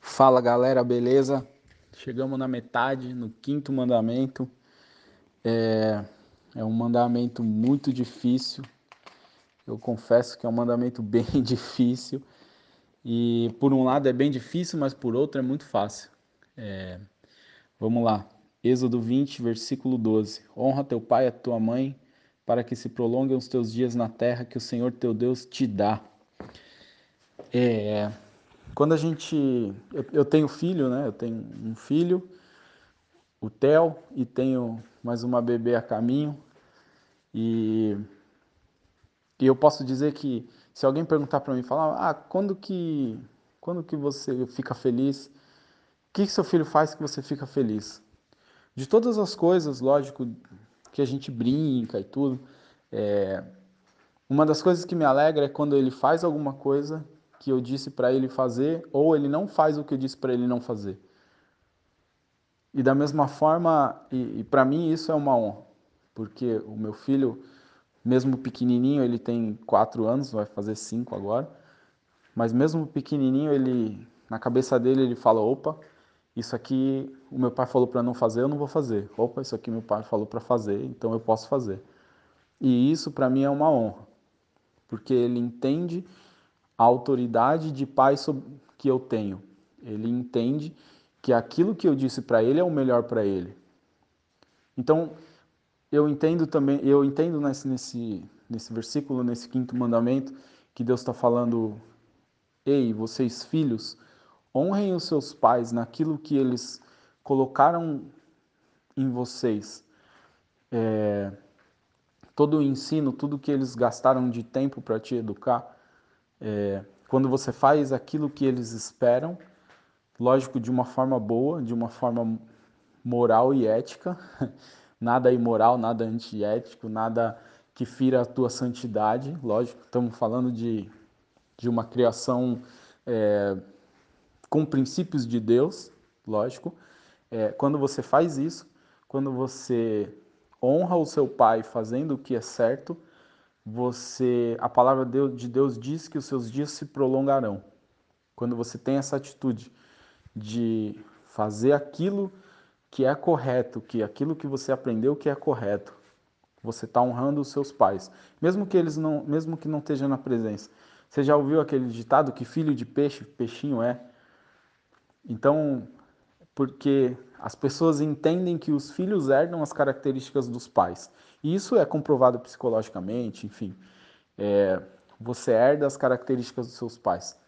Fala galera, beleza? Chegamos na metade, no quinto mandamento. É, é um mandamento muito difícil. Eu confesso que é um mandamento bem difícil. E por um lado é bem difícil, mas por outro é muito fácil. É, vamos lá. Êxodo 20, versículo 12. Honra teu pai e a tua mãe, para que se prolonguem os teus dias na terra que o Senhor teu Deus te dá. É, quando a gente. Eu, eu, tenho filho, né? Eu tenho um filho, o Theo, e tenho mais uma bebê a caminho. E, e eu posso dizer que se alguém perguntar para mim, falar, ah, quando que, quando que você fica feliz? O que, que seu filho faz que você fica feliz? De todas as coisas, lógico, que a gente brinca e tudo, é, uma das coisas que me alegra é quando ele faz alguma coisa que eu disse para ele fazer ou ele não faz o que eu disse para ele não fazer. E da mesma forma, e, e para mim isso é uma honra, porque o meu filho, mesmo pequenininho, ele tem quatro anos, vai fazer cinco agora, mas mesmo pequenininho, ele na cabeça dele ele fala: opa, isso aqui o meu pai falou para não fazer, eu não vou fazer. Opa, isso aqui meu pai falou para fazer, então eu posso fazer. E isso para mim é uma honra, porque ele entende a autoridade de pai que eu tenho. Ele entende que aquilo que eu disse para ele é o melhor para ele. Então, eu entendo também, eu entendo nesse, nesse, nesse versículo, nesse quinto mandamento, que Deus está falando: Ei, vocês filhos, honrem os seus pais naquilo que eles colocaram em vocês. É, todo o ensino, tudo que eles gastaram de tempo para te educar, é, quando você faz aquilo que eles esperam, lógico, de uma forma boa, de uma forma moral e ética, nada imoral, nada antiético, nada que fira a tua santidade, lógico, estamos falando de, de uma criação é, com princípios de Deus, lógico. É, quando você faz isso, quando você honra o seu pai fazendo o que é certo, você, a palavra de Deus diz que os seus dias se prolongarão. Quando você tem essa atitude de fazer aquilo que é correto, que aquilo que você aprendeu que é correto, você está honrando os seus pais, mesmo que eles não, mesmo que não estejam na presença. Você já ouviu aquele ditado que filho de peixe, peixinho é? Então, porque as pessoas entendem que os filhos herdam as características dos pais. E isso é comprovado psicologicamente, enfim. É, você herda as características dos seus pais.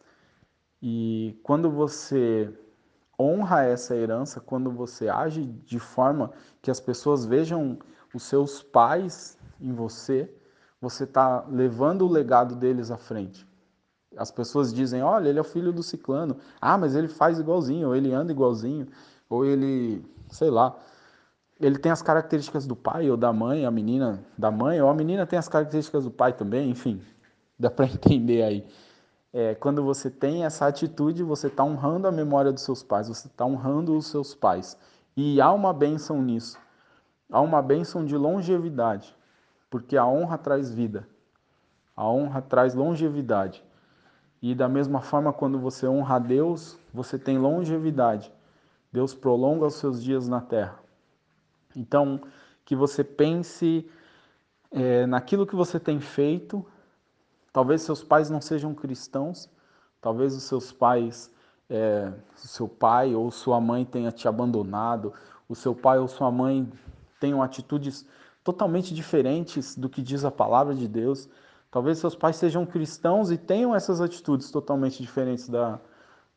E quando você honra essa herança, quando você age de forma que as pessoas vejam os seus pais em você, você está levando o legado deles à frente. As pessoas dizem: olha, ele é o filho do ciclano. Ah, mas ele faz igualzinho, ou ele anda igualzinho, ou ele, sei lá ele tem as características do pai ou da mãe, a menina da mãe, ou a menina tem as características do pai também, enfim, dá para entender aí. É, quando você tem essa atitude, você está honrando a memória dos seus pais, você está honrando os seus pais. E há uma bênção nisso. Há uma bênção de longevidade, porque a honra traz vida. A honra traz longevidade. E da mesma forma, quando você honra a Deus, você tem longevidade. Deus prolonga os seus dias na terra. Então, que você pense é, naquilo que você tem feito. Talvez seus pais não sejam cristãos, talvez os seus pais, é, seu pai ou sua mãe tenha te abandonado, o seu pai ou sua mãe tenham atitudes totalmente diferentes do que diz a palavra de Deus. Talvez seus pais sejam cristãos e tenham essas atitudes totalmente diferentes da,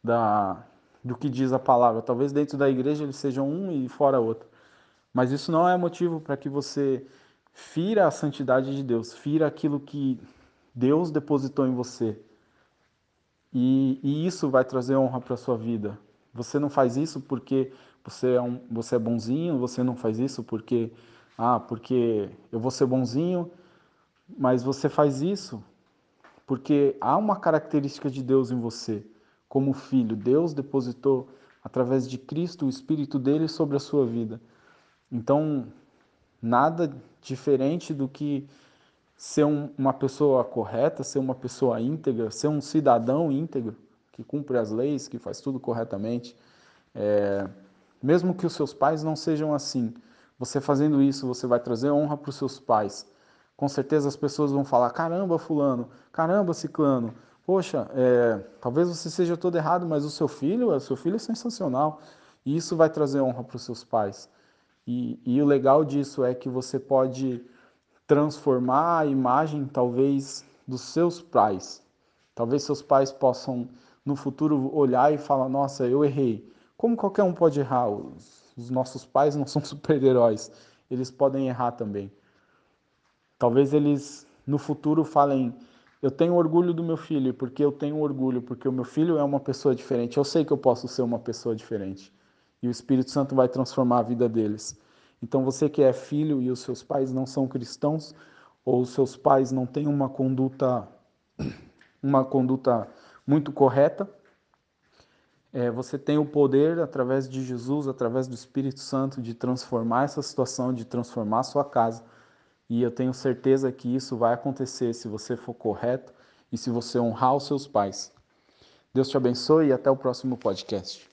da, do que diz a palavra. Talvez dentro da igreja eles sejam um e fora outro. Mas isso não é motivo para que você fira a santidade de Deus, fira aquilo que Deus depositou em você. E, e isso vai trazer honra para a sua vida. Você não faz isso porque você é, um, você é bonzinho, você não faz isso porque, ah, porque eu vou ser bonzinho, mas você faz isso porque há uma característica de Deus em você. Como filho, Deus depositou através de Cristo o Espírito dele sobre a sua vida. Então, nada diferente do que ser um, uma pessoa correta, ser uma pessoa íntegra, ser um cidadão íntegro, que cumpre as leis, que faz tudo corretamente. É, mesmo que os seus pais não sejam assim, você fazendo isso, você vai trazer honra para os seus pais. Com certeza as pessoas vão falar: caramba, Fulano, caramba, Ciclano, poxa, é, talvez você seja todo errado, mas o seu filho, o seu filho é sensacional. E isso vai trazer honra para os seus pais. E, e o legal disso é que você pode transformar a imagem, talvez, dos seus pais. Talvez seus pais possam, no futuro, olhar e falar: Nossa, eu errei. Como qualquer um pode errar, os, os nossos pais não são super-heróis, eles podem errar também. Talvez eles, no futuro, falem: Eu tenho orgulho do meu filho, porque eu tenho orgulho, porque o meu filho é uma pessoa diferente. Eu sei que eu posso ser uma pessoa diferente e o Espírito Santo vai transformar a vida deles. Então você que é filho e os seus pais não são cristãos, ou os seus pais não têm uma conduta uma conduta muito correta, é, você tem o poder através de Jesus, através do Espírito Santo, de transformar essa situação, de transformar a sua casa. E eu tenho certeza que isso vai acontecer se você for correto e se você honrar os seus pais. Deus te abençoe e até o próximo podcast.